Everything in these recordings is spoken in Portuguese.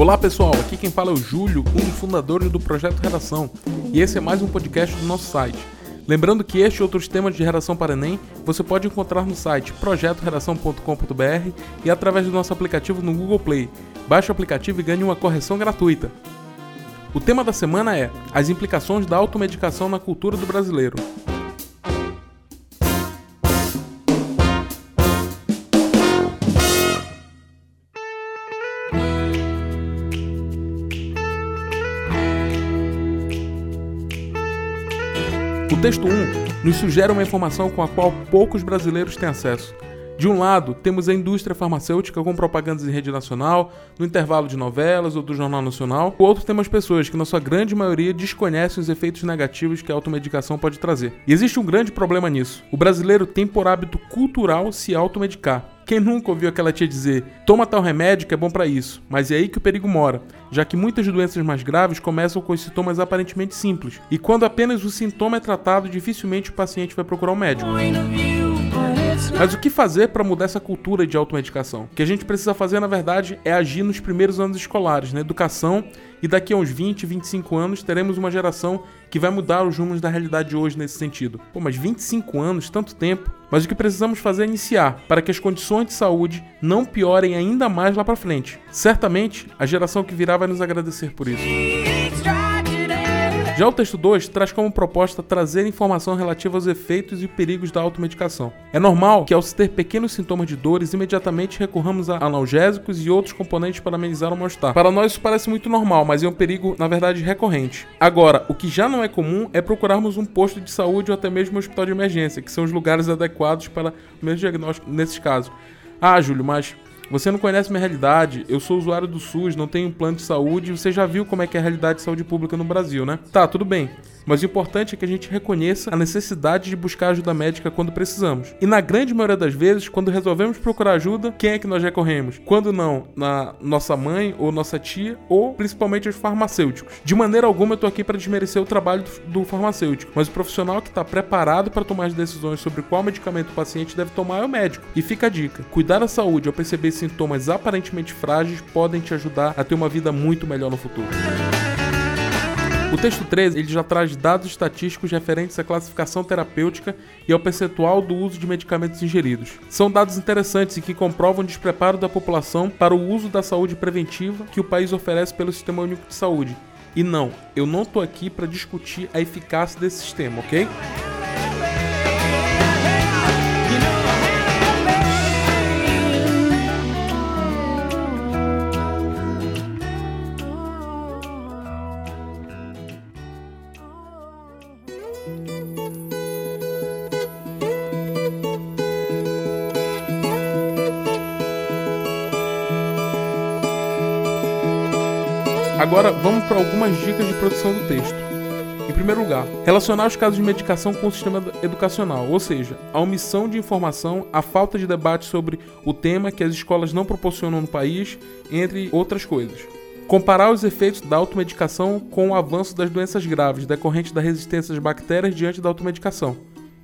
Olá pessoal, aqui quem fala é o Júlio, um dos fundadores do Projeto Redação, e esse é mais um podcast do nosso site. Lembrando que este e outros temas de redação para Enem você pode encontrar no site projetoredação.com.br e através do nosso aplicativo no Google Play. Baixe o aplicativo e ganhe uma correção gratuita. O tema da semana é as implicações da automedicação na cultura do brasileiro. O texto 1 nos sugere uma informação com a qual poucos brasileiros têm acesso. De um lado, temos a indústria farmacêutica com propagandas em rede nacional, no intervalo de novelas ou do Jornal Nacional. Do outro, temos pessoas que, na sua grande maioria, desconhecem os efeitos negativos que a automedicação pode trazer. E existe um grande problema nisso. O brasileiro tem por hábito cultural se automedicar. Quem nunca ouviu aquela tia dizer: toma tal remédio que é bom para isso? Mas é aí que o perigo mora, já que muitas doenças mais graves começam com sintomas aparentemente simples, e quando apenas o sintoma é tratado, dificilmente o paciente vai procurar um médico. Mas o que fazer para mudar essa cultura de automedicação? O que a gente precisa fazer, na verdade, é agir nos primeiros anos escolares, na educação, e daqui a uns 20, 25 anos teremos uma geração que vai mudar os rumos da realidade de hoje nesse sentido. Pô, mas 25 anos, tanto tempo. Mas o que precisamos fazer é iniciar, para que as condições de saúde não piorem ainda mais lá para frente. Certamente, a geração que virá vai nos agradecer por isso. Já o texto 2 traz como proposta trazer informação relativa aos efeitos e perigos da automedicação. É normal que, ao se ter pequenos sintomas de dores, imediatamente recorramos a analgésicos e outros componentes para amenizar o mal-estar. Para nós isso parece muito normal, mas é um perigo, na verdade, recorrente. Agora, o que já não é comum é procurarmos um posto de saúde ou até mesmo um hospital de emergência, que são os lugares adequados para o mesmo diagnóstico nesses casos. Ah, Júlio, mas você não conhece minha realidade, eu sou usuário do SUS, não tenho plano de saúde, você já viu como é que é a realidade de saúde pública no Brasil, né? Tá, tudo bem. Mas o importante é que a gente reconheça a necessidade de buscar ajuda médica quando precisamos. E na grande maioria das vezes, quando resolvemos procurar ajuda, quem é que nós recorremos? Quando não, na nossa mãe ou nossa tia, ou principalmente os farmacêuticos. De maneira alguma eu tô aqui para desmerecer o trabalho do, farmacêutico, mas o profissional que está preparado para tomar as decisões sobre qual medicamento o paciente deve tomar é o médico. E fica a dica: cuidar da saúde ao perceber sintomas aparentemente frágeis podem te ajudar a ter uma vida muito melhor no futuro. O texto 13 ele já traz dados estatísticos referentes à classificação terapêutica e ao percentual do uso de medicamentos ingeridos. São dados interessantes e que comprovam o despreparo da população para o uso da saúde preventiva que o país oferece pelo Sistema Único de Saúde. E não, eu não estou aqui para discutir a eficácia desse sistema, ok? Agora vamos para algumas dicas de produção do texto. Em primeiro lugar, relacionar os casos de medicação com o sistema educacional, ou seja, a omissão de informação, a falta de debate sobre o tema que as escolas não proporcionam no país, entre outras coisas. Comparar os efeitos da automedicação com o avanço das doenças graves decorrentes da resistência às bactérias diante da automedicação.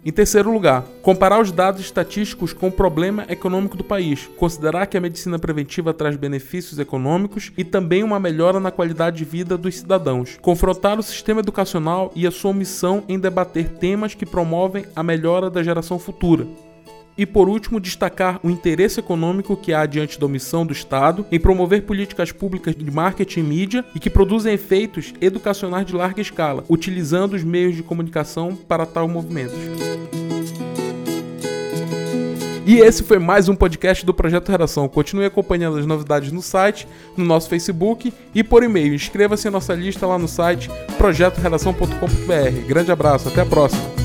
Em terceiro lugar, comparar os dados estatísticos com o problema econômico do país, considerar que a medicina preventiva traz benefícios econômicos e também uma melhora na qualidade de vida dos cidadãos, confrontar o sistema educacional e a sua missão em debater temas que promovem a melhora da geração futura. E por último, destacar o interesse econômico que há diante da omissão do Estado em promover políticas públicas de marketing e mídia e que produzem efeitos educacionais de larga escala, utilizando os meios de comunicação para tal movimento. E esse foi mais um podcast do Projeto Redação. Continue acompanhando as novidades no site, no nosso Facebook e por e-mail. Inscreva-se em nossa lista lá no site projetoredação.com.br. Grande abraço, até a próxima.